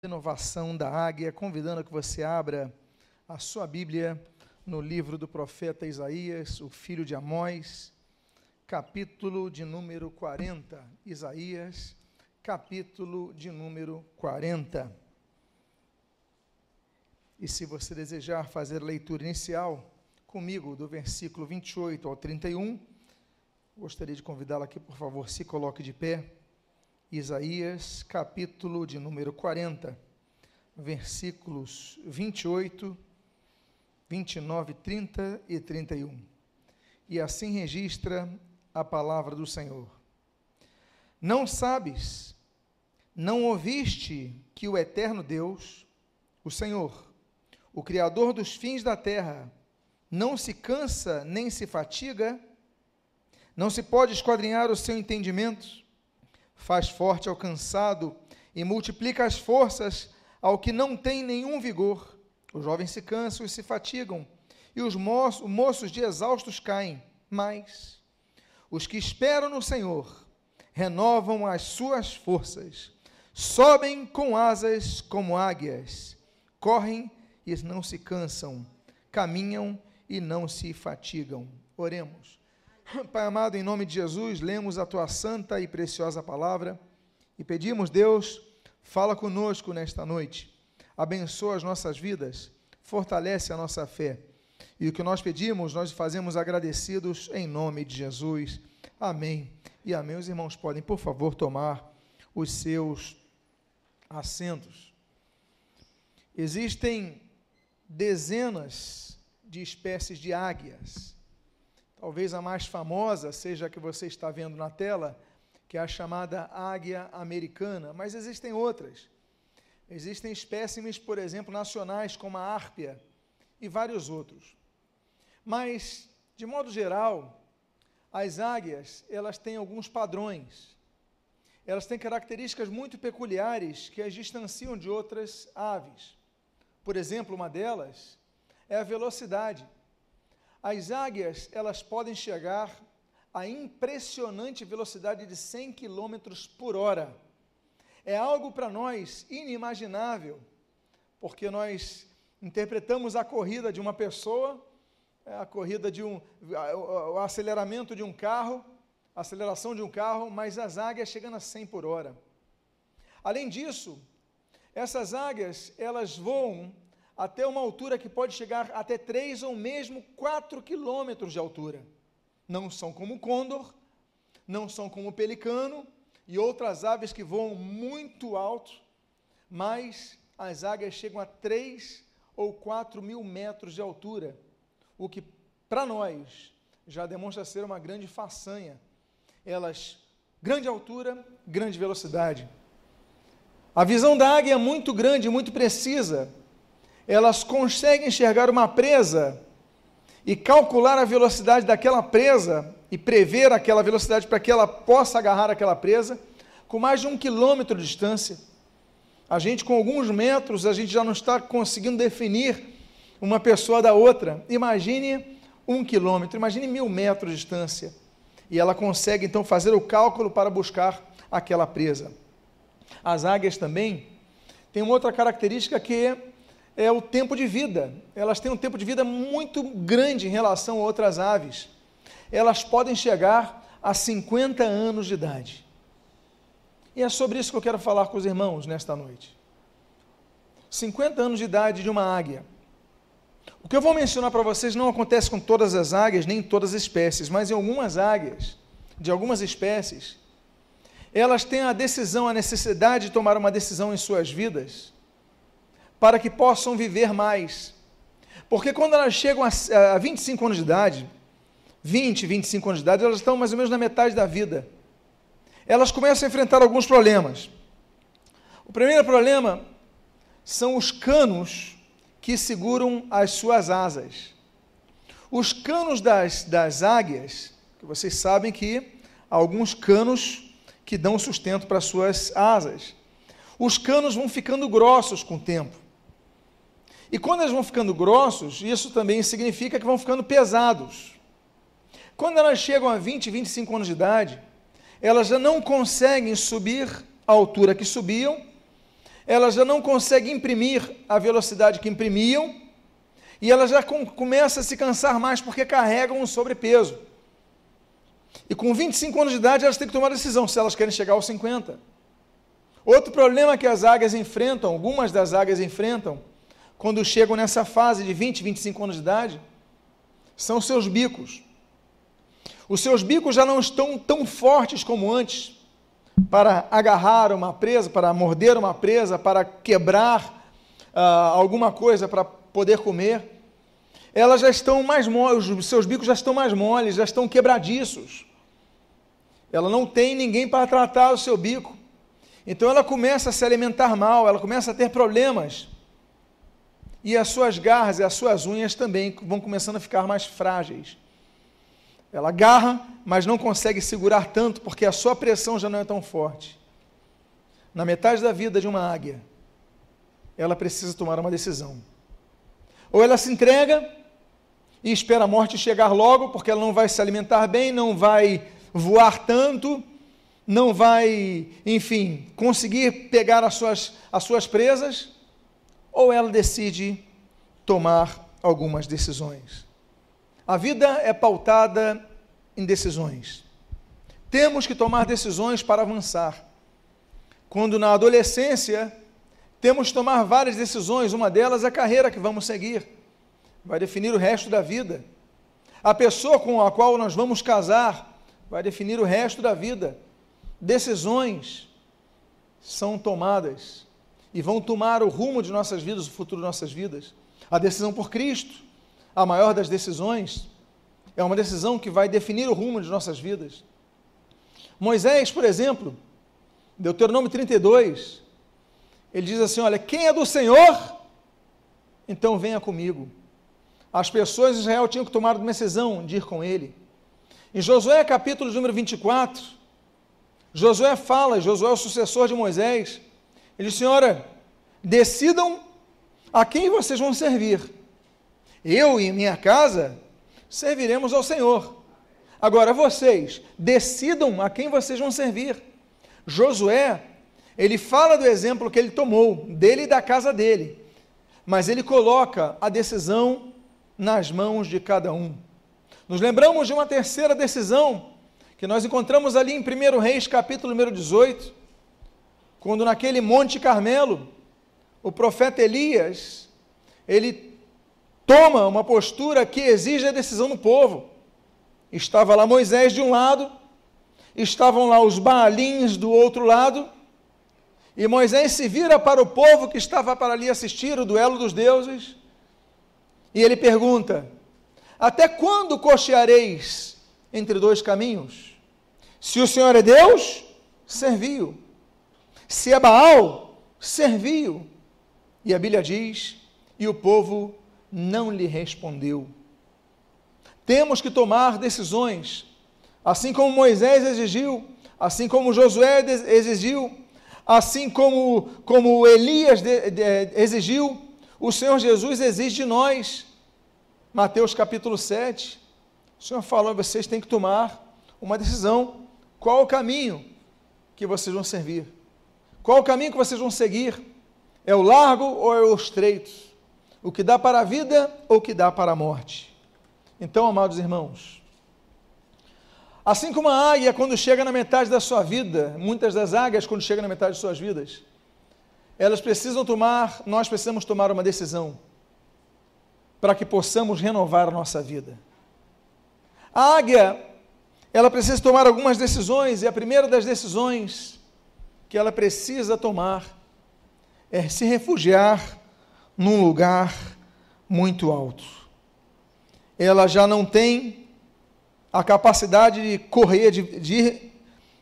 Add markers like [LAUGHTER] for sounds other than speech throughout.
Renovação da Águia, convidando que você abra a sua Bíblia no livro do profeta Isaías, o filho de Amós, capítulo de número 40. Isaías, capítulo de número 40. E se você desejar fazer a leitura inicial comigo, do versículo 28 ao 31, gostaria de convidá-la aqui, por favor, se coloque de pé. Isaías, capítulo de número 40, versículos 28, 29, 30 e 31. E assim registra a palavra do Senhor. Não sabes, não ouviste que o eterno Deus, o Senhor, o Criador dos fins da terra, não se cansa nem se fatiga, não se pode esquadrinhar o seu entendimento, faz forte ao cansado e multiplica as forças ao que não tem nenhum vigor. Os jovens se cansam e se fatigam, e os moços de exaustos caem. Mas os que esperam no Senhor renovam as suas forças, sobem com asas como águias, correm e não se cansam, caminham e não se fatigam. Oremos. [COUGHS] Pai amado, em nome de Jesus, lemos a tua santa e preciosa palavra e pedimos, Deus, fala conosco nesta noite, abençoa as nossas vidas, fortalece a nossa fé. E o que nós pedimos, nós fazemos agradecidos em nome de Jesus. Amém. E amém. Os irmãos podem, por favor, tomar os seus assentos. Existem dezenas de espécies de águias Talvez a mais famosa seja a que você está vendo na tela, que é a chamada águia americana, mas existem outras. Existem espécimes, por exemplo, nacionais, como a árpia e vários outros. Mas, de modo geral, as águias, elas têm alguns padrões. Elas têm características muito peculiares que as distanciam de outras aves. Por exemplo, uma delas é a velocidade. As águias, elas podem chegar a impressionante velocidade de 100 km por hora. É algo para nós inimaginável, porque nós interpretamos a corrida de uma pessoa, é, a corrida de um, o aceleramento de um carro, a aceleração de um carro, mas as águias chegando a 100 por hora. Além disso, essas águias, elas voam até uma altura que pode chegar até 3 ou mesmo 4 quilômetros de altura. Não são como o côndor, não são como o pelicano e outras aves que voam muito alto, mas as águias chegam a 3 ou 4 mil metros de altura, o que para nós já demonstra ser uma grande façanha. Elas, grande altura, grande velocidade. A visão da águia é muito grande, muito precisa, elas conseguem enxergar uma presa e calcular a velocidade daquela presa e prever aquela velocidade para que ela possa agarrar aquela presa com mais de um quilômetro de distância. A gente, com alguns metros, a gente já não está conseguindo definir uma pessoa da outra. Imagine um quilômetro, imagine mil metros de distância. E ela consegue então fazer o cálculo para buscar aquela presa. As águias também têm uma outra característica que é o tempo de vida. Elas têm um tempo de vida muito grande em relação a outras aves. Elas podem chegar a 50 anos de idade. E é sobre isso que eu quero falar com os irmãos nesta noite. 50 anos de idade de uma águia. O que eu vou mencionar para vocês não acontece com todas as águias, nem em todas as espécies, mas em algumas águias, de algumas espécies, elas têm a decisão, a necessidade de tomar uma decisão em suas vidas para que possam viver mais. Porque quando elas chegam a, 25 anos de idade, 20, 25 anos de idade, elas estão mais ou menos na metade da vida. Elas começam a enfrentar alguns problemas. O primeiro problema são os canos que seguram as suas asas. Os canos das, das águias, que vocês sabem que há alguns canos que dão sustento para suas asas. Os canos vão ficando grossos com o tempo. E quando eles vão ficando grossos, isso também significa que vão ficando pesados. Quando elas chegam a 20, 25 anos de idade, elas já não conseguem subir a altura que subiam, elas já não conseguem imprimir a velocidade que imprimiam e elas já com, começam a se cansar mais porque carregam um sobrepeso. E com 25 anos de idade elas têm que tomar decisão se elas querem chegar aos 50. Outro problema que as águias enfrentam, algumas das águias enfrentam, quando chegam nessa fase de 20, 25 anos de idade, são seus bicos. Os seus bicos já não estão tão fortes como antes para agarrar uma presa, para morder uma presa, para quebrar uh, alguma coisa para poder comer. Elas já estão mais moles, os seus bicos já estão mais moles, já estão quebradiços. Ela não tem ninguém para tratar o seu bico. Então ela começa a se alimentar mal, ela começa a ter problemas. E as suas garras e as suas unhas também vão começando a ficar mais frágeis. Ela agarra, mas não consegue segurar tanto porque a sua pressão já não é tão forte. Na metade da vida de uma águia, ela precisa tomar uma decisão. Ou ela se entrega e espera a morte chegar logo, porque ela não vai se alimentar bem, não vai voar tanto, não vai, enfim, conseguir pegar as suas, as suas presas, ou ela decide tomar algumas decisões. A vida é pautada em decisões. Temos que tomar decisões para avançar. Quando na adolescência, temos que tomar várias decisões, uma delas é a carreira que vamos seguir, vai definir o resto da vida. A pessoa com a qual nós vamos casar vai definir o resto da vida. Decisões são tomadas e vão tomar o rumo de nossas vidas, o futuro de nossas vidas. A decisão por Cristo, a maior das decisões, é uma decisão que vai definir o rumo de nossas vidas. Moisés, por exemplo, Deuteronômio 32, ele diz assim: Olha, quem é do Senhor, então venha comigo. As pessoas de Israel tinham que tomar uma decisão de ir com ele. Em Josué, capítulo número 24, Josué fala, Josué é o sucessor de Moisés, ele diz: Senhora, decidam a quem vocês vão servir. Eu e minha casa serviremos ao Senhor. Agora vocês decidam a quem vocês vão servir. Josué, ele fala do exemplo que ele tomou, dele e da casa dele, mas ele coloca a decisão nas mãos de cada um. Nos lembramos de uma terceira decisão que nós encontramos ali em 1 Reis, capítulo número 18, quando naquele Monte Carmelo, o profeta Elias, ele toma uma postura que exige a decisão do povo. Estava lá Moisés de um lado, estavam lá os Baalins do outro lado, e Moisés se vira para o povo que estava para ali assistir o duelo dos deuses, e ele pergunta: Até quando cocheareis entre dois caminhos? Se o Senhor é Deus, serviu. Se é Baal, serviu. E a Bíblia diz: E o povo não lhe respondeu. Temos que tomar decisões, assim como Moisés exigiu, assim como Josué exigiu, assim como, como Elias de, de, exigiu, o Senhor Jesus exige de nós. Mateus capítulo 7, o Senhor falou: vocês têm que tomar uma decisão. Qual o caminho que vocês vão servir? Qual o caminho que vocês vão seguir? É o largo ou é o estreito? o que dá para a vida ou o que dá para a morte. Então, amados irmãos, assim como a águia, quando chega na metade da sua vida, muitas das águias, quando chegam na metade de suas vidas, elas precisam tomar, nós precisamos tomar uma decisão para que possamos renovar a nossa vida. A águia, ela precisa tomar algumas decisões, e a primeira das decisões que ela precisa tomar é se refugiar num lugar muito alto. Ela já não tem a capacidade de correr, de, de ir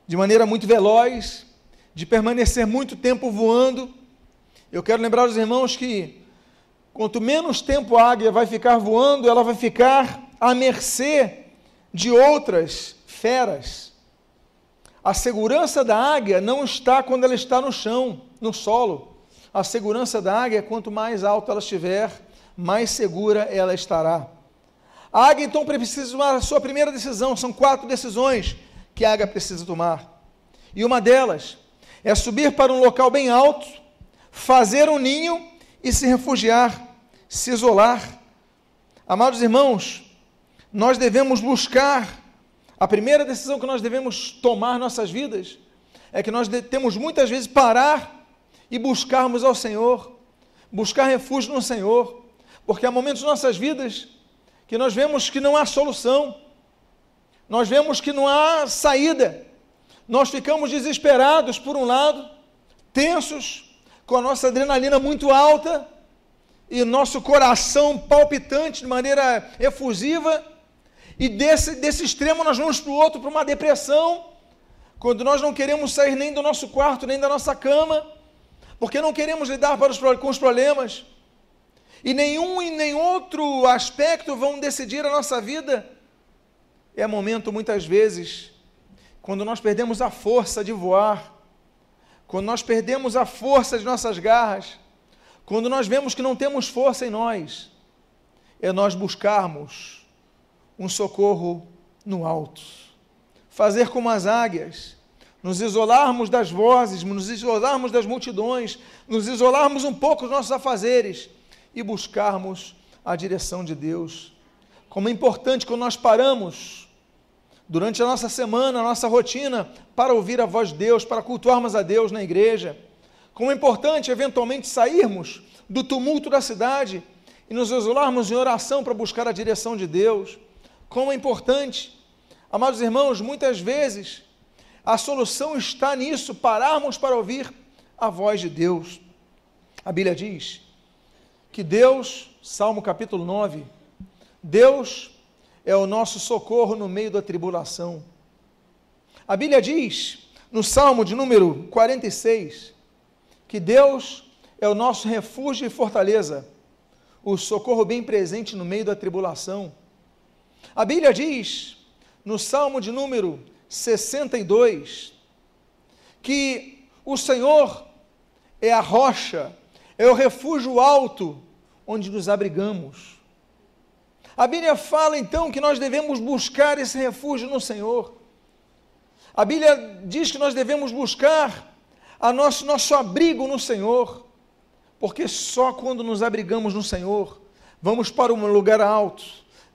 de maneira muito veloz, de permanecer muito tempo voando. Eu quero lembrar os irmãos que quanto menos tempo a águia vai ficar voando, ela vai ficar à mercê de outras feras. A segurança da águia não está quando ela está no chão, no solo a segurança da águia, quanto mais alta ela estiver, mais segura ela estará. A águia então precisa tomar a sua primeira decisão, são quatro decisões que a águia precisa tomar. E uma delas é subir para um local bem alto, fazer um ninho e se refugiar, se isolar. Amados irmãos, nós devemos buscar, a primeira decisão que nós devemos tomar nossas vidas é que nós temos muitas vezes parar e buscarmos ao Senhor, buscar refúgio no Senhor, porque há momentos em nossas vidas que nós vemos que não há solução, nós vemos que não há saída, nós ficamos desesperados por um lado, tensos, com a nossa adrenalina muito alta e nosso coração palpitante de maneira efusiva, e desse, desse extremo nós vamos para o outro, para uma depressão, quando nós não queremos sair nem do nosso quarto, nem da nossa cama, porque não queremos lidar os, com os problemas, e nenhum e nem outro aspecto vão decidir a nossa vida. É momento, muitas vezes, quando nós perdemos a força de voar, quando nós perdemos a força de nossas garras, quando nós vemos que não temos força em nós, é nós buscarmos um socorro no alto. Fazer como as águias, nos isolarmos das vozes, nos isolarmos das multidões, nos isolarmos um pouco dos nossos afazeres e buscarmos a direção de Deus. Como é importante quando nós paramos durante a nossa semana, a nossa rotina, para ouvir a voz de Deus, para cultuarmos a Deus na igreja. Como é importante, eventualmente, sairmos do tumulto da cidade e nos isolarmos em oração para buscar a direção de Deus. Como é importante, amados irmãos, muitas vezes a solução está nisso, pararmos para ouvir a voz de Deus. A Bíblia diz que Deus, Salmo capítulo 9, Deus é o nosso socorro no meio da tribulação. A Bíblia diz, no Salmo de número 46, que Deus é o nosso refúgio e fortaleza, o socorro bem presente no meio da tribulação. A Bíblia diz, no Salmo de número 62, que o Senhor é a rocha, é o refúgio alto onde nos abrigamos. A Bíblia fala então que nós devemos buscar esse refúgio no Senhor. A Bíblia diz que nós devemos buscar a nosso, nosso abrigo no Senhor, porque só quando nos abrigamos no Senhor, vamos para um lugar alto,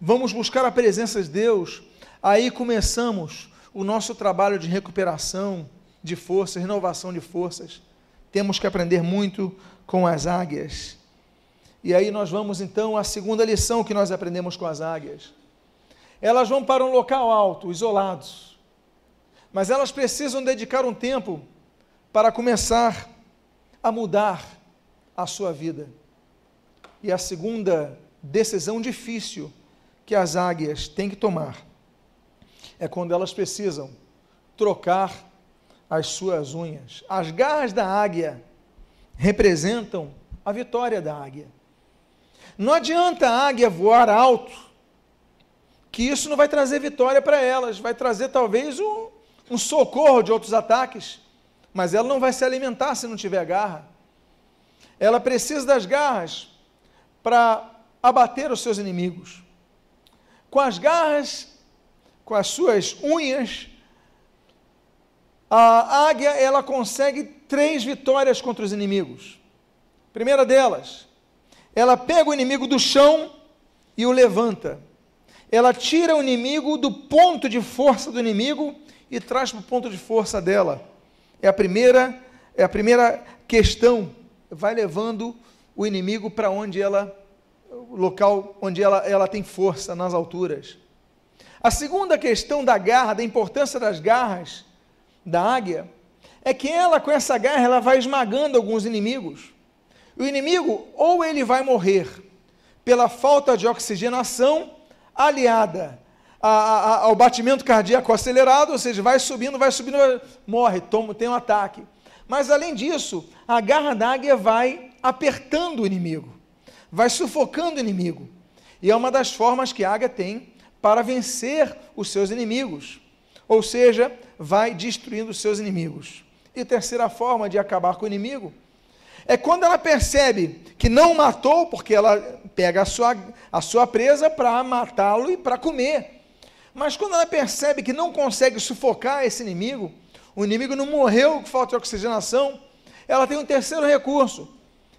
vamos buscar a presença de Deus, aí começamos o nosso trabalho de recuperação de forças, renovação de forças. Temos que aprender muito com as águias. E aí nós vamos então à segunda lição que nós aprendemos com as águias. Elas vão para um local alto, isolados, mas elas precisam dedicar um tempo para começar a mudar a sua vida. E a segunda decisão difícil que as águias têm que tomar é quando elas precisam trocar as suas unhas. As garras da águia representam a vitória da águia. Não adianta a águia voar alto, que isso não vai trazer vitória para elas, vai trazer talvez um, um socorro de outros ataques, mas ela não vai se alimentar se não tiver garra. Ela precisa das garras para abater os seus inimigos. Com as garras, com as suas unhas, a águia ela consegue três vitórias contra os inimigos. Primeira delas, ela pega o inimigo do chão e o levanta. Ela tira o inimigo do ponto de força do inimigo e traz para o ponto de força dela. É a primeira, é a primeira questão. Vai levando o inimigo para onde ela, local onde ela, ela tem força nas alturas. A segunda questão da garra, da importância das garras da águia, é que ela com essa garra ela vai esmagando alguns inimigos. O inimigo, ou ele vai morrer pela falta de oxigenação aliada a, a, ao batimento cardíaco acelerado, ou seja, vai subindo, vai subindo, morre, toma, tem um ataque. Mas além disso, a garra da águia vai apertando o inimigo, vai sufocando o inimigo. E é uma das formas que a águia tem para vencer os seus inimigos. Ou seja, vai destruindo os seus inimigos. E terceira forma de acabar com o inimigo é quando ela percebe que não matou, porque ela pega a sua, a sua presa para matá-lo e para comer. Mas quando ela percebe que não consegue sufocar esse inimigo, o inimigo não morreu por falta de oxigenação, ela tem um terceiro recurso.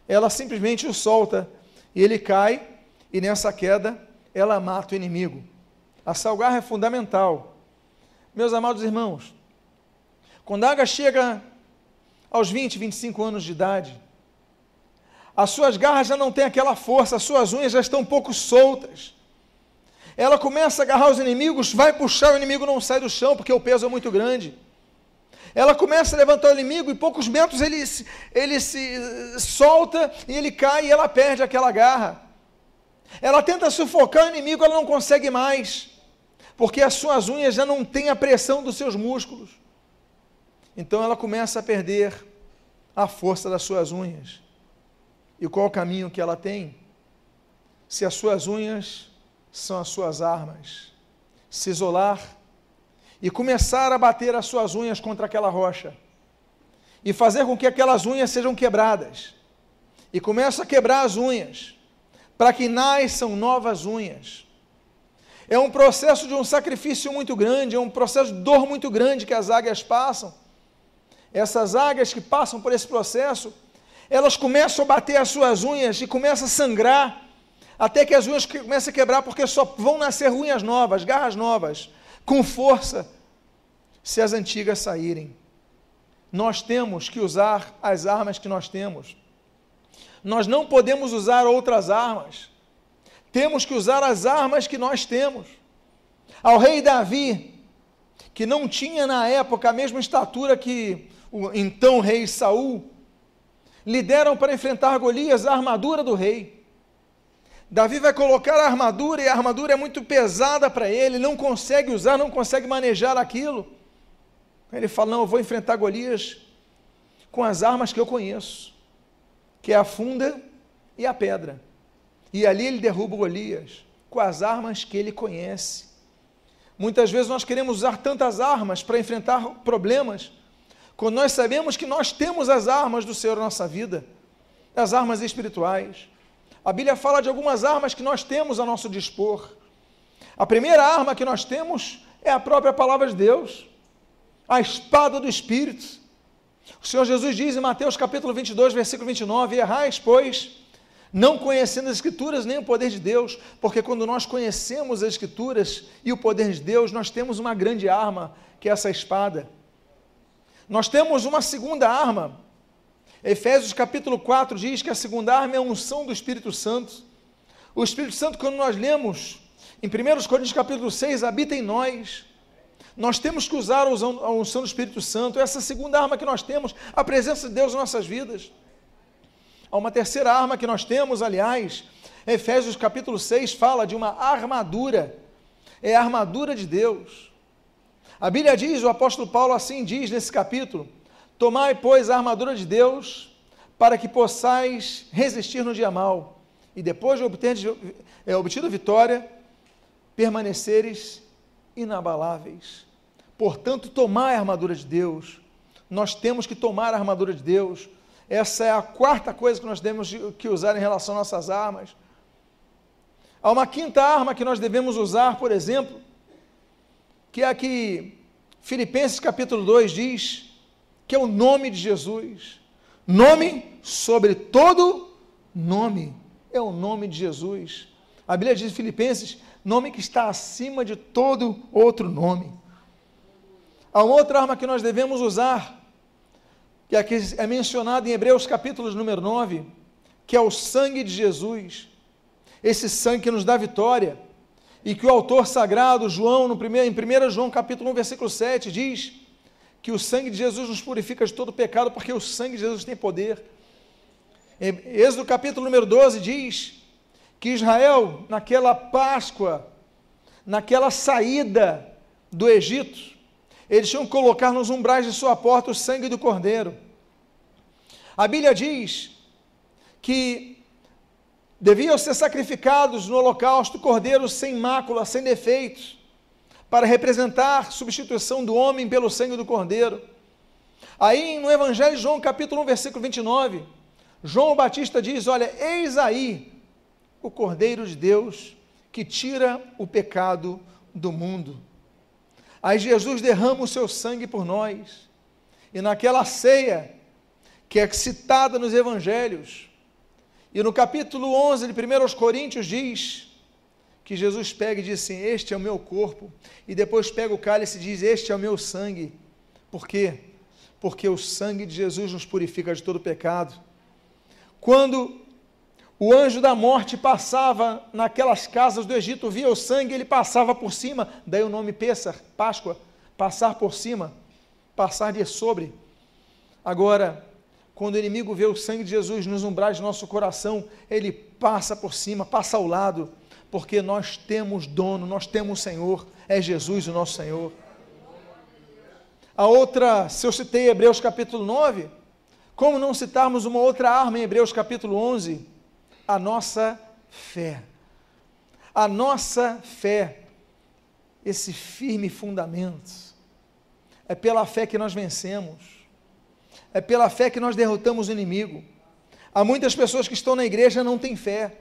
Ela simplesmente o solta e ele cai, e nessa queda ela mata o inimigo. A salgarra é fundamental. Meus amados irmãos, quando a águia chega aos 20, 25 anos de idade, as suas garras já não têm aquela força, as suas unhas já estão um pouco soltas. Ela começa a agarrar os inimigos, vai puxar, o inimigo não sai do chão porque o peso é muito grande. Ela começa a levantar o inimigo e poucos metros ele, ele se solta e ele cai e ela perde aquela garra. Ela tenta sufocar o inimigo, ela não consegue mais, porque as suas unhas já não têm a pressão dos seus músculos. Então ela começa a perder a força das suas unhas. E qual o caminho que ela tem? Se as suas unhas são as suas armas, se isolar e começar a bater as suas unhas contra aquela rocha e fazer com que aquelas unhas sejam quebradas. E começa a quebrar as unhas para que nasçam novas unhas. É um processo de um sacrifício muito grande, é um processo de dor muito grande que as águias passam. Essas águias que passam por esse processo, elas começam a bater as suas unhas e começam a sangrar, até que as unhas começam a quebrar, porque só vão nascer unhas novas, garras novas, com força, se as antigas saírem. Nós temos que usar as armas que nós temos. Nós não podemos usar outras armas. Temos que usar as armas que nós temos. Ao rei Davi, que não tinha na época a mesma estatura que o então rei Saul, lhe deram para enfrentar Golias a armadura do rei. Davi vai colocar a armadura e a armadura é muito pesada para ele, não consegue usar, não consegue manejar aquilo. Ele fala: Não, eu vou enfrentar Golias com as armas que eu conheço, que é a funda e a pedra. E ali ele derruba Golias com as armas que ele conhece. Muitas vezes nós queremos usar tantas armas para enfrentar problemas, quando nós sabemos que nós temos as armas do Senhor na nossa vida, as armas espirituais. A Bíblia fala de algumas armas que nós temos a nosso dispor. A primeira arma que nós temos é a própria palavra de Deus, a espada do Espírito. O Senhor Jesus diz em Mateus capítulo 22, versículo 29, errais, pois, não conhecendo as Escrituras nem o poder de Deus, porque quando nós conhecemos as Escrituras e o poder de Deus, nós temos uma grande arma, que é essa espada. Nós temos uma segunda arma. Efésios capítulo 4 diz que a segunda arma é a unção do Espírito Santo. O Espírito Santo, quando nós lemos em 1 Coríntios capítulo 6, habita em nós. Nós temos que usar a unção do Espírito Santo, essa segunda arma que nós temos, a presença de Deus em nossas vidas. Há uma terceira arma que nós temos, aliás, Efésios capítulo 6 fala de uma armadura, é a armadura de Deus. A Bíblia diz, o apóstolo Paulo assim diz nesse capítulo: Tomai, pois, a armadura de Deus, para que possais resistir no dia mal, e depois de obter, é, obtido vitória, permaneceres inabaláveis. Portanto, tomai a armadura de Deus. Nós temos que tomar a armadura de Deus. Essa é a quarta coisa que nós temos que usar em relação às nossas armas. Há uma quinta arma que nós devemos usar, por exemplo, que é a que Filipenses capítulo 2 diz, que é o nome de Jesus. Nome sobre todo nome. É o nome de Jesus. A Bíblia diz em Filipenses, nome que está acima de todo outro nome. Há uma outra arma que nós devemos usar, que aqui é mencionada em Hebreus capítulo número 9, que é o sangue de Jesus. Esse sangue que nos dá vitória e que o autor sagrado, João, no primeiro, em 1 João capítulo 1, versículo 7, diz que o sangue de Jesus nos purifica de todo pecado, porque o sangue de Jesus tem poder. Êxodo capítulo número 12 diz que Israel, naquela Páscoa, naquela saída do Egito, eles tinham que colocar nos umbrais de sua porta o sangue do cordeiro. A Bíblia diz que deviam ser sacrificados no holocausto cordeiros sem mácula, sem defeitos, para representar substituição do homem pelo sangue do cordeiro. Aí no Evangelho de João, capítulo 1, versículo 29, João Batista diz: Olha, eis aí o Cordeiro de Deus que tira o pecado do mundo. Aí Jesus derrama o seu sangue por nós, e naquela ceia, que é citada nos evangelhos. E no capítulo 11 de 1 aos Coríntios diz que Jesus pega e diz assim: Este é o meu corpo. E depois pega o cálice e diz: Este é o meu sangue. Por quê? Porque o sangue de Jesus nos purifica de todo pecado. Quando o anjo da morte passava naquelas casas do Egito, via o sangue, ele passava por cima, daí o nome Pêssar, Páscoa, passar por cima, passar de sobre. Agora, quando o inimigo vê o sangue de Jesus nos umbrais do nosso coração, ele passa por cima, passa ao lado, porque nós temos dono, nós temos Senhor, é Jesus o nosso Senhor. A outra, se eu citei Hebreus capítulo 9, como não citarmos uma outra arma em Hebreus capítulo 11? A nossa fé. A nossa fé, esse firme fundamento. É pela fé que nós vencemos é pela fé que nós derrotamos o inimigo. Há muitas pessoas que estão na igreja não têm fé,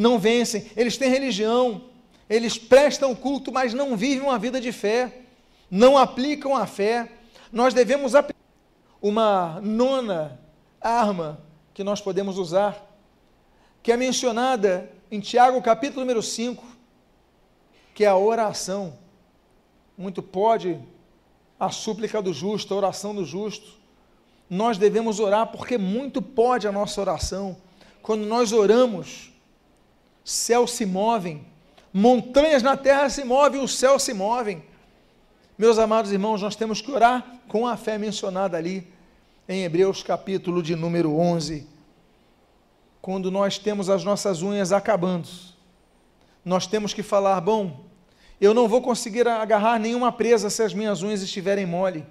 não vencem, eles têm religião, eles prestam culto, mas não vivem uma vida de fé, não aplicam a fé. Nós devemos aplicar uma nona arma que nós podemos usar, que é mencionada em Tiago, capítulo número 5, que é a oração. Muito pode a súplica do justo, a oração do justo nós devemos orar, porque muito pode a nossa oração. Quando nós oramos, céus se movem, montanhas na terra se movem, os céus se movem. Meus amados irmãos, nós temos que orar com a fé mencionada ali em Hebreus capítulo de número 11. Quando nós temos as nossas unhas acabando, nós temos que falar: bom, eu não vou conseguir agarrar nenhuma presa se as minhas unhas estiverem mole.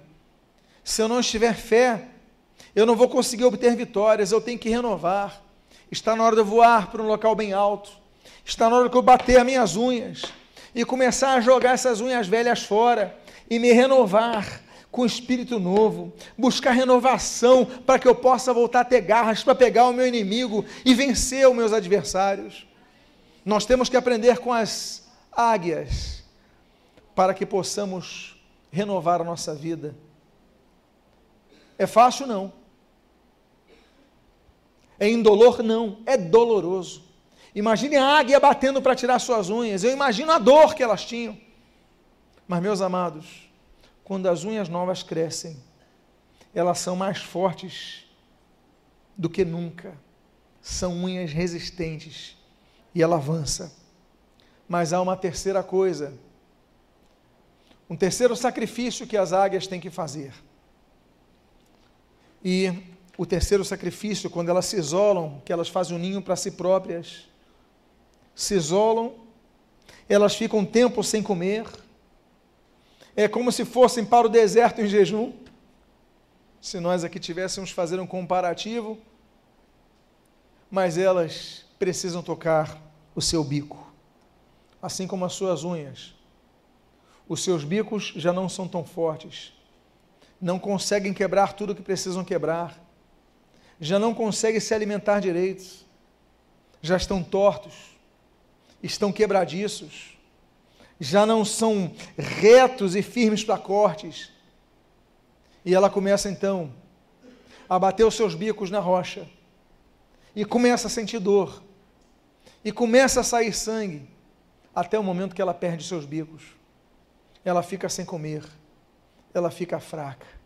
Se eu não estiver fé, eu não vou conseguir obter vitórias, eu tenho que renovar. Está na hora de eu voar para um local bem alto. Está na hora de eu bater as minhas unhas e começar a jogar essas unhas velhas fora e me renovar com espírito novo, buscar renovação para que eu possa voltar a ter garras para pegar o meu inimigo e vencer os meus adversários. Nós temos que aprender com as águias para que possamos renovar a nossa vida. É fácil não. É indolor? Não, é doloroso. Imagine a águia batendo para tirar suas unhas. Eu imagino a dor que elas tinham. Mas, meus amados, quando as unhas novas crescem, elas são mais fortes do que nunca. São unhas resistentes e ela avança. Mas há uma terceira coisa, um terceiro sacrifício que as águias têm que fazer. E o terceiro sacrifício, quando elas se isolam, que elas fazem um ninho para si próprias, se isolam, elas ficam um tempo sem comer, é como se fossem para o deserto em jejum. Se nós aqui tivéssemos fazer um comparativo, mas elas precisam tocar o seu bico, assim como as suas unhas. Os seus bicos já não são tão fortes, não conseguem quebrar tudo o que precisam quebrar já não conseguem se alimentar direito, já estão tortos, estão quebradiços, já não são retos e firmes para cortes. E ela começa então a bater os seus bicos na rocha, e começa a sentir dor, e começa a sair sangue, até o momento que ela perde seus bicos. Ela fica sem comer, ela fica fraca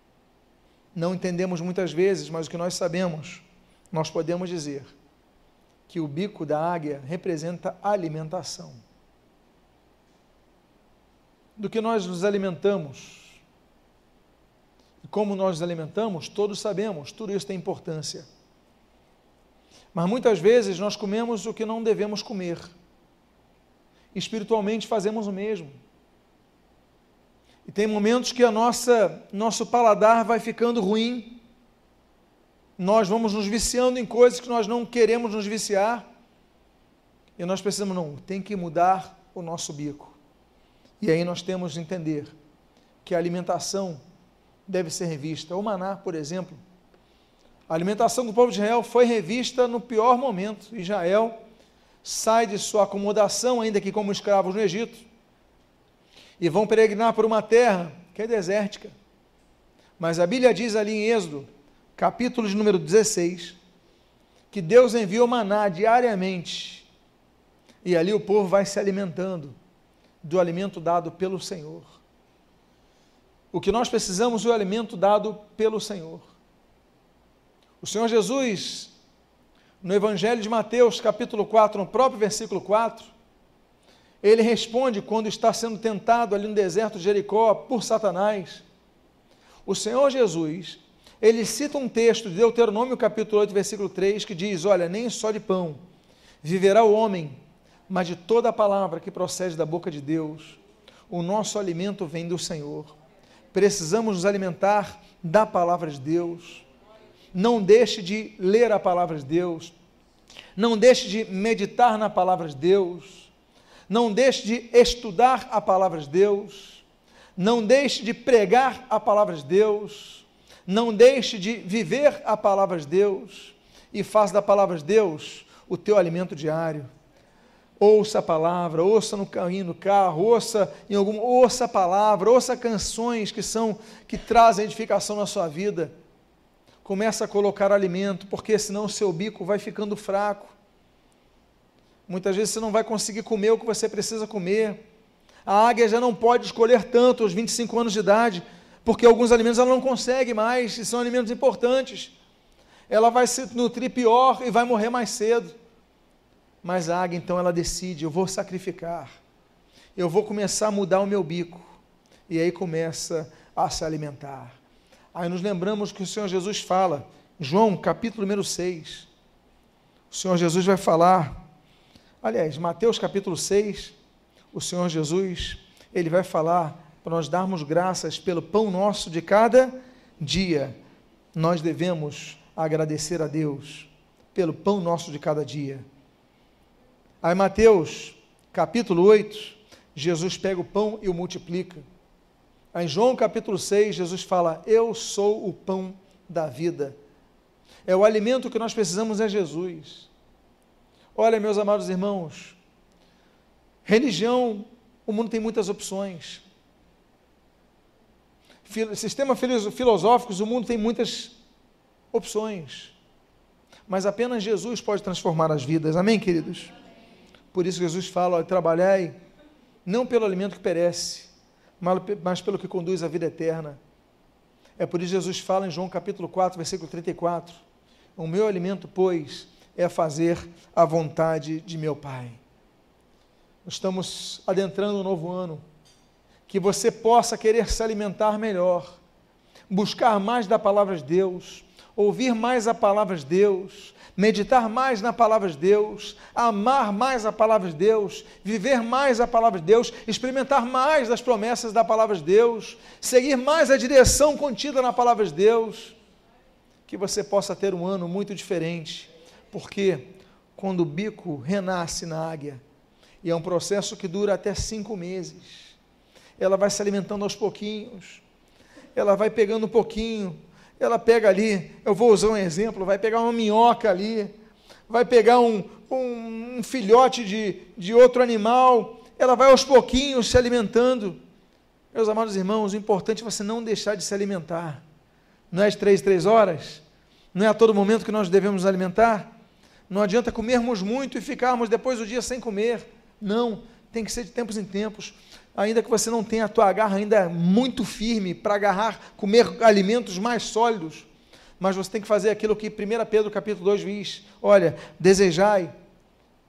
não entendemos muitas vezes, mas o que nós sabemos, nós podemos dizer que o bico da águia representa alimentação. Do que nós nos alimentamos e como nós nos alimentamos, todos sabemos, tudo isso tem importância. Mas muitas vezes nós comemos o que não devemos comer. Espiritualmente fazemos o mesmo. E tem momentos que a nossa nosso paladar vai ficando ruim. Nós vamos nos viciando em coisas que nós não queremos nos viciar. E nós precisamos não, tem que mudar o nosso bico. E aí nós temos de entender que a alimentação deve ser revista. O maná, por exemplo, a alimentação do povo de Israel foi revista no pior momento. Israel sai de sua acomodação, ainda que como escravos no Egito, e vão peregrinar por uma terra que é desértica. Mas a Bíblia diz ali em Êxodo, capítulo de número 16, que Deus enviou maná diariamente, e ali o povo vai se alimentando do alimento dado pelo Senhor. O que nós precisamos é o alimento dado pelo Senhor. O Senhor Jesus, no Evangelho de Mateus, capítulo 4, no próprio versículo 4, ele responde quando está sendo tentado ali no deserto de Jericó por Satanás. O Senhor Jesus, ele cita um texto de Deuteronômio capítulo 8, versículo 3, que diz: Olha, nem só de pão viverá o homem, mas de toda a palavra que procede da boca de Deus. O nosso alimento vem do Senhor precisamos nos alimentar da palavra de Deus. Não deixe de ler a palavra de Deus. Não deixe de meditar na palavra de Deus. Não deixe de estudar a palavra de Deus. Não deixe de pregar a palavra de Deus. Não deixe de viver a palavra de Deus. E faça da palavra de Deus o teu alimento diário ouça a palavra, ouça no caminho, no carro, ouça em algum, ouça a palavra, ouça canções que são que trazem edificação na sua vida. Começa a colocar alimento, porque senão o seu bico vai ficando fraco. Muitas vezes você não vai conseguir comer o que você precisa comer. A águia já não pode escolher tanto aos 25 anos de idade, porque alguns alimentos ela não consegue mais, e são alimentos importantes. Ela vai se nutrir pior e vai morrer mais cedo. Mas a águia então ela decide: eu vou sacrificar, eu vou começar a mudar o meu bico. E aí começa a se alimentar. Aí nos lembramos que o Senhor Jesus fala, João capítulo número 6. O Senhor Jesus vai falar, aliás, Mateus capítulo 6, o Senhor Jesus, ele vai falar para nós darmos graças pelo pão nosso de cada dia. Nós devemos agradecer a Deus pelo pão nosso de cada dia. Aí, Mateus, capítulo 8, Jesus pega o pão e o multiplica. Aí, João, capítulo 6, Jesus fala: Eu sou o pão da vida. É o alimento que nós precisamos é Jesus. Olha, meus amados irmãos, religião, o mundo tem muitas opções. Sistema filosóficos, o mundo tem muitas opções. Mas apenas Jesus pode transformar as vidas. Amém, queridos? Por isso Jesus fala: trabalhai não pelo alimento que perece, mas pelo que conduz à vida eterna. É por isso que Jesus fala em João capítulo 4, versículo 34: O meu alimento, pois, é fazer a vontade de meu Pai. Estamos adentrando um novo ano. Que você possa querer se alimentar melhor, buscar mais da palavra de Deus, ouvir mais a palavra de Deus, meditar mais na palavra de Deus, amar mais a palavra de Deus, viver mais a palavra de Deus, experimentar mais das promessas da palavra de Deus, seguir mais a direção contida na palavra de Deus, que você possa ter um ano muito diferente, porque quando o bico renasce na águia, e é um processo que dura até cinco meses, ela vai se alimentando aos pouquinhos, ela vai pegando um pouquinho, ela pega ali, eu vou usar um exemplo, vai pegar uma minhoca ali, vai pegar um, um, um filhote de, de outro animal, ela vai aos pouquinhos se alimentando. Meus amados irmãos, o importante é você não deixar de se alimentar. Não é de três, três horas? Não é a todo momento que nós devemos alimentar? Não adianta comermos muito e ficarmos depois do dia sem comer. Não, tem que ser de tempos em tempos ainda que você não tenha a tua garra ainda muito firme para agarrar, comer alimentos mais sólidos, mas você tem que fazer aquilo que 1 Pedro capítulo 2 diz, olha, desejai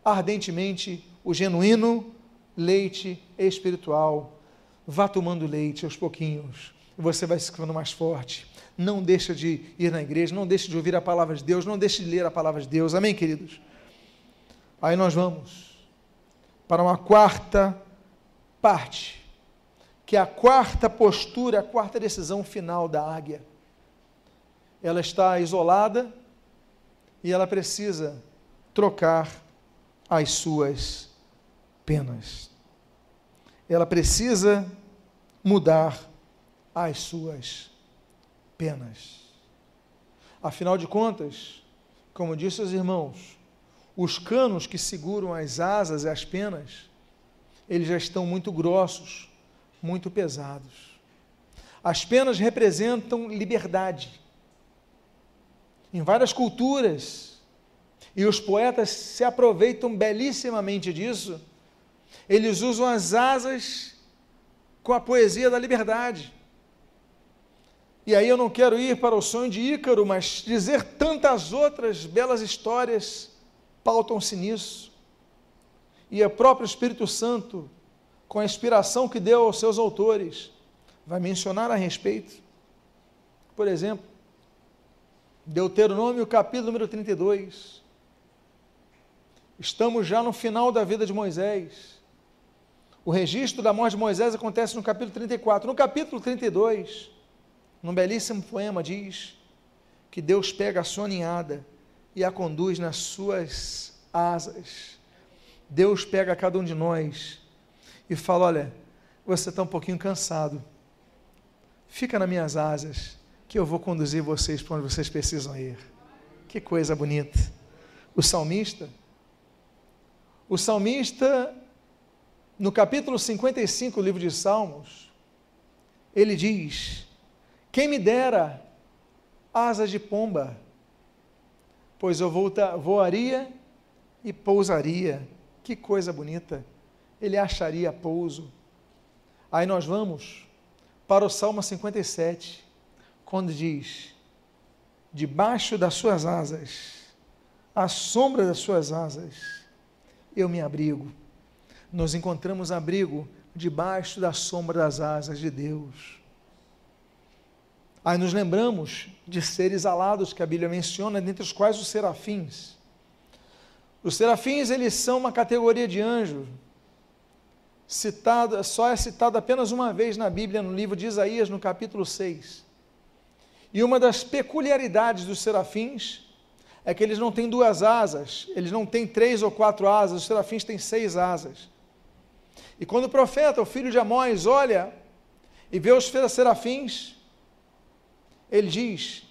ardentemente o genuíno leite espiritual, vá tomando leite aos pouquinhos, você vai ficando mais forte, não deixa de ir na igreja, não deixa de ouvir a palavra de Deus, não deixa de ler a palavra de Deus, amém queridos? Aí nós vamos para uma quarta parte, que é a quarta postura, a quarta decisão final da águia. Ela está isolada e ela precisa trocar as suas penas. Ela precisa mudar as suas penas. Afinal de contas, como disse os irmãos, os canos que seguram as asas e as penas eles já estão muito grossos, muito pesados. As penas representam liberdade. em várias culturas, e os poetas se aproveitam belíssimamente disso, eles usam as asas com a poesia da liberdade. E aí eu não quero ir para o sonho de Ícaro, mas dizer tantas outras belas histórias pautam-se nisso. E o próprio Espírito Santo, com a inspiração que deu aos seus autores, vai mencionar a respeito. Por exemplo, Deuteronômio capítulo número 32. Estamos já no final da vida de Moisés. O registro da morte de Moisés acontece no capítulo 34. No capítulo 32, num belíssimo poema, diz que Deus pega a sua ninhada e a conduz nas suas asas. Deus pega cada um de nós e fala: Olha, você está um pouquinho cansado, fica nas minhas asas, que eu vou conduzir vocês para onde vocês precisam ir. Que coisa bonita. O salmista, o salmista, no capítulo 55 do livro de Salmos, ele diz: Quem me dera asas de pomba, pois eu voaria e pousaria. Que coisa bonita. Ele acharia pouso. Aí nós vamos para o Salmo 57, quando diz: Debaixo das suas asas, à sombra das suas asas, eu me abrigo. Nos encontramos abrigo debaixo da sombra das asas de Deus. Aí nos lembramos de seres alados que a Bíblia menciona, dentre os quais os serafins. Os serafins, eles são uma categoria de anjos, citada, só é citado apenas uma vez na Bíblia, no livro de Isaías, no capítulo 6. E uma das peculiaridades dos serafins é que eles não têm duas asas, eles não têm três ou quatro asas, os serafins têm seis asas. E quando o profeta, o filho de Amós, olha e vê os serafins, ele diz: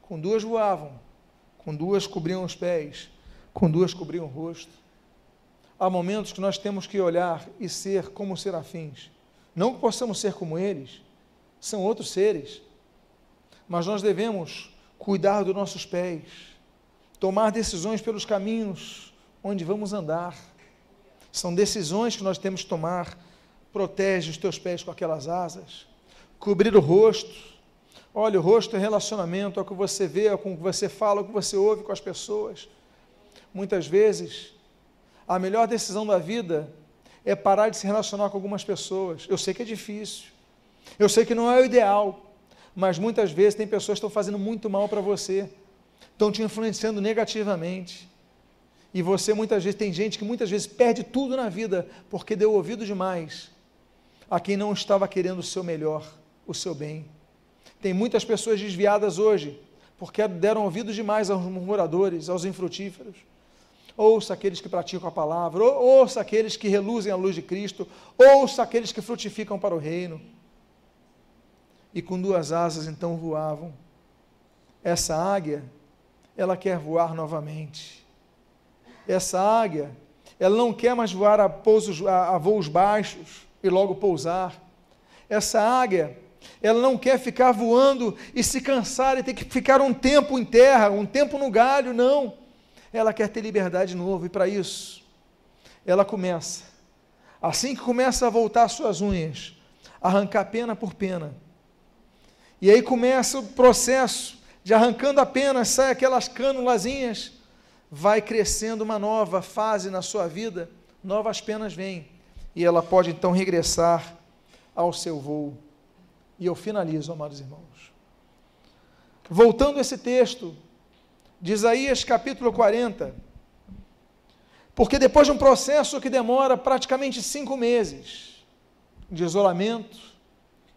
com duas voavam, com duas cobriam os pés, com duas cobriam o rosto. Há momentos que nós temos que olhar e ser como serafins. Não que possamos ser como eles, são outros seres. Mas nós devemos cuidar dos nossos pés, tomar decisões pelos caminhos onde vamos andar. São decisões que nós temos que tomar. Protege os teus pés com aquelas asas. Cobrir o rosto. Olha, o rosto é relacionamento, é o que você vê, é o que você fala, é o que você ouve com as pessoas. Muitas vezes, a melhor decisão da vida é parar de se relacionar com algumas pessoas. Eu sei que é difícil, eu sei que não é o ideal, mas muitas vezes tem pessoas que estão fazendo muito mal para você, estão te influenciando negativamente. E você muitas vezes tem gente que muitas vezes perde tudo na vida porque deu ouvido demais a quem não estava querendo o seu melhor, o seu bem. Tem muitas pessoas desviadas hoje porque deram ouvido demais aos murmuradores, aos infrutíferos ouça aqueles que praticam a palavra, ouça aqueles que reluzem a luz de Cristo, ouça aqueles que frutificam para o reino. E com duas asas então voavam. Essa águia, ela quer voar novamente. Essa águia, ela não quer mais voar a, pousos, a, a voos baixos e logo pousar. Essa águia, ela não quer ficar voando e se cansar e ter que ficar um tempo em terra, um tempo no galho, não ela quer ter liberdade de novo, e para isso, ela começa, assim que começa a voltar suas unhas, arrancar pena por pena. E aí começa o processo de arrancando a pena, sai aquelas cânulazinhas, vai crescendo uma nova fase na sua vida, novas penas vêm, e ela pode então regressar ao seu voo. E eu finalizo, amados irmãos. Voltando a esse texto, de Isaías capítulo 40. Porque depois de um processo que demora praticamente cinco meses de isolamento,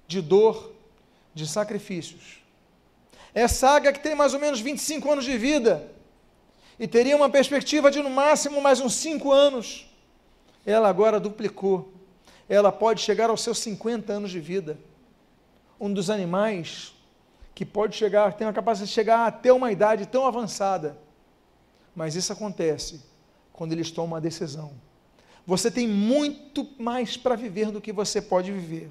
de dor, de sacrifícios, essa águia que tem mais ou menos 25 anos de vida e teria uma perspectiva de no máximo mais uns cinco anos, ela agora duplicou. Ela pode chegar aos seus 50 anos de vida. Um dos animais que pode chegar, tem a capacidade de chegar até uma idade tão avançada. Mas isso acontece quando eles tomam uma decisão. Você tem muito mais para viver do que você pode viver.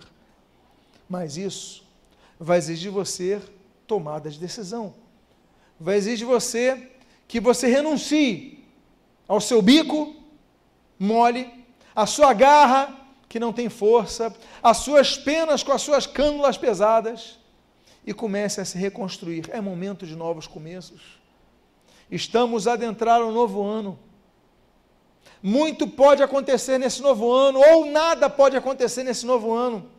Mas isso vai exigir você tomada de decisão. vai exigir de você que você renuncie ao seu bico mole, à sua garra que não tem força, às suas penas com as suas cânulas pesadas e comece a se reconstruir. É momento de novos começos. Estamos a adentrar um novo ano. Muito pode acontecer nesse novo ano, ou nada pode acontecer nesse novo ano.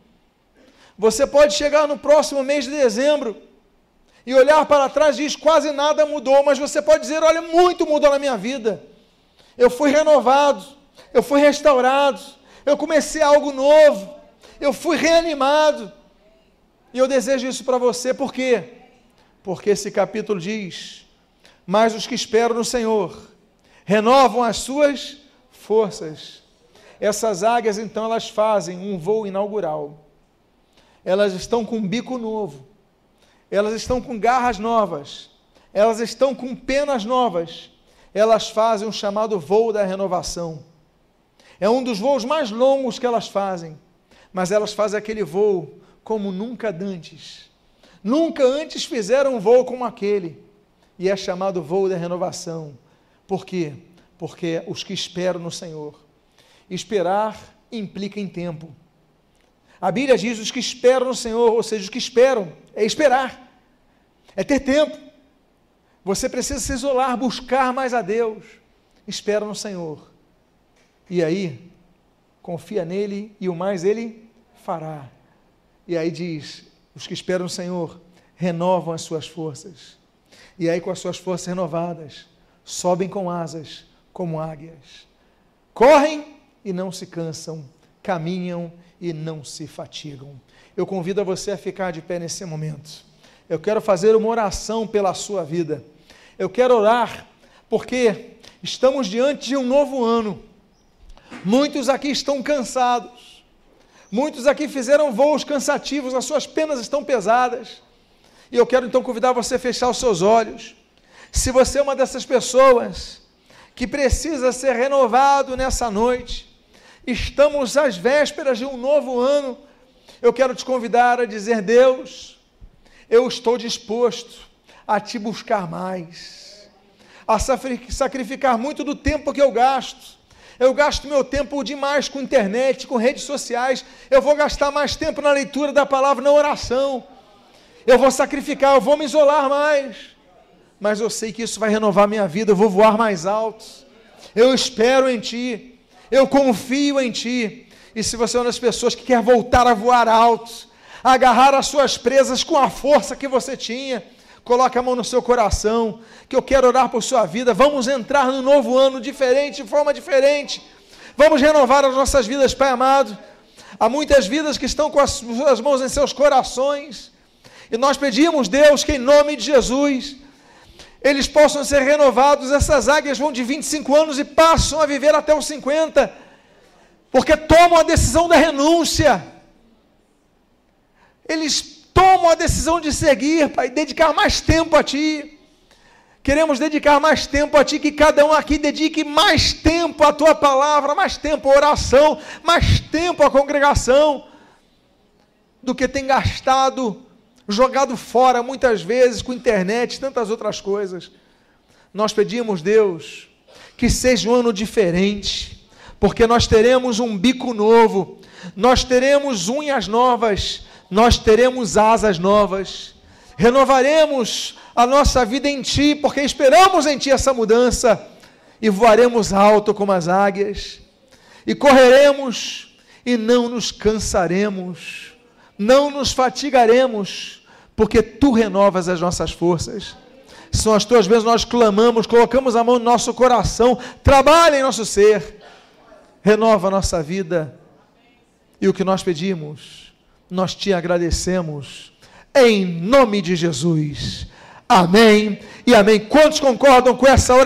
Você pode chegar no próximo mês de dezembro e olhar para trás e diz: quase nada mudou, mas você pode dizer: olha, muito mudou na minha vida. Eu fui renovado, eu fui restaurado, eu comecei algo novo, eu fui reanimado. E eu desejo isso para você, por quê? Porque esse capítulo diz: Mas os que esperam no Senhor renovam as suas forças. Essas águias, então, elas fazem um voo inaugural. Elas estão com um bico novo, elas estão com garras novas, elas estão com penas novas, elas fazem um chamado voo da renovação. É um dos voos mais longos que elas fazem, mas elas fazem aquele voo como nunca antes. Nunca antes fizeram um voo como aquele. E é chamado voo da renovação. Por quê? Porque os que esperam no Senhor. Esperar implica em tempo. A Bíblia diz os que esperam no Senhor, ou seja, os que esperam, é esperar, é ter tempo. Você precisa se isolar, buscar mais a Deus. Espera no Senhor. E aí, confia nele e o mais ele fará. E aí diz: os que esperam no Senhor renovam as suas forças. E aí, com as suas forças renovadas, sobem com asas como águias. Correm e não se cansam, caminham e não se fatigam. Eu convido a você a ficar de pé nesse momento. Eu quero fazer uma oração pela sua vida. Eu quero orar porque estamos diante de um novo ano. Muitos aqui estão cansados. Muitos aqui fizeram voos cansativos, as suas penas estão pesadas. E eu quero então convidar você a fechar os seus olhos. Se você é uma dessas pessoas que precisa ser renovado nessa noite, estamos às vésperas de um novo ano, eu quero te convidar a dizer: Deus, eu estou disposto a te buscar mais, a sacrificar muito do tempo que eu gasto eu gasto meu tempo demais com internet, com redes sociais. Eu vou gastar mais tempo na leitura da palavra, na oração. Eu vou sacrificar, eu vou me isolar mais. Mas eu sei que isso vai renovar minha vida. Eu vou voar mais alto. Eu espero em Ti. Eu confio em Ti. E se você é uma das pessoas que quer voltar a voar alto, agarrar as suas presas com a força que você tinha, Coloque a mão no seu coração, que eu quero orar por sua vida. Vamos entrar no novo ano diferente, de forma diferente. Vamos renovar as nossas vidas, Pai amado. Há muitas vidas que estão com as suas mãos em seus corações. E nós pedimos, Deus, que em nome de Jesus, eles possam ser renovados. Essas águias vão de 25 anos e passam a viver até os 50, porque tomam a decisão da renúncia. Eles tomam a decisão de seguir, Pai, dedicar mais tempo a Ti. Queremos dedicar mais tempo a Ti, que cada um aqui dedique mais tempo à Tua palavra, mais tempo à oração, mais tempo à congregação, do que tem gastado, jogado fora muitas vezes com internet, tantas outras coisas. Nós pedimos, Deus, que seja um ano diferente, porque nós teremos um bico novo, nós teremos unhas novas, nós teremos asas novas, renovaremos a nossa vida em Ti, porque esperamos em Ti essa mudança, e voaremos alto como as águias, e correremos e não nos cansaremos, não nos fatigaremos, porque Tu renovas as nossas forças. São as Tuas vezes nós clamamos, colocamos a mão no nosso coração, trabalha em nosso ser, renova a nossa vida, e o que nós pedimos nós te agradecemos, em nome de Jesus. Amém e amém. Quantos concordam com essa oração?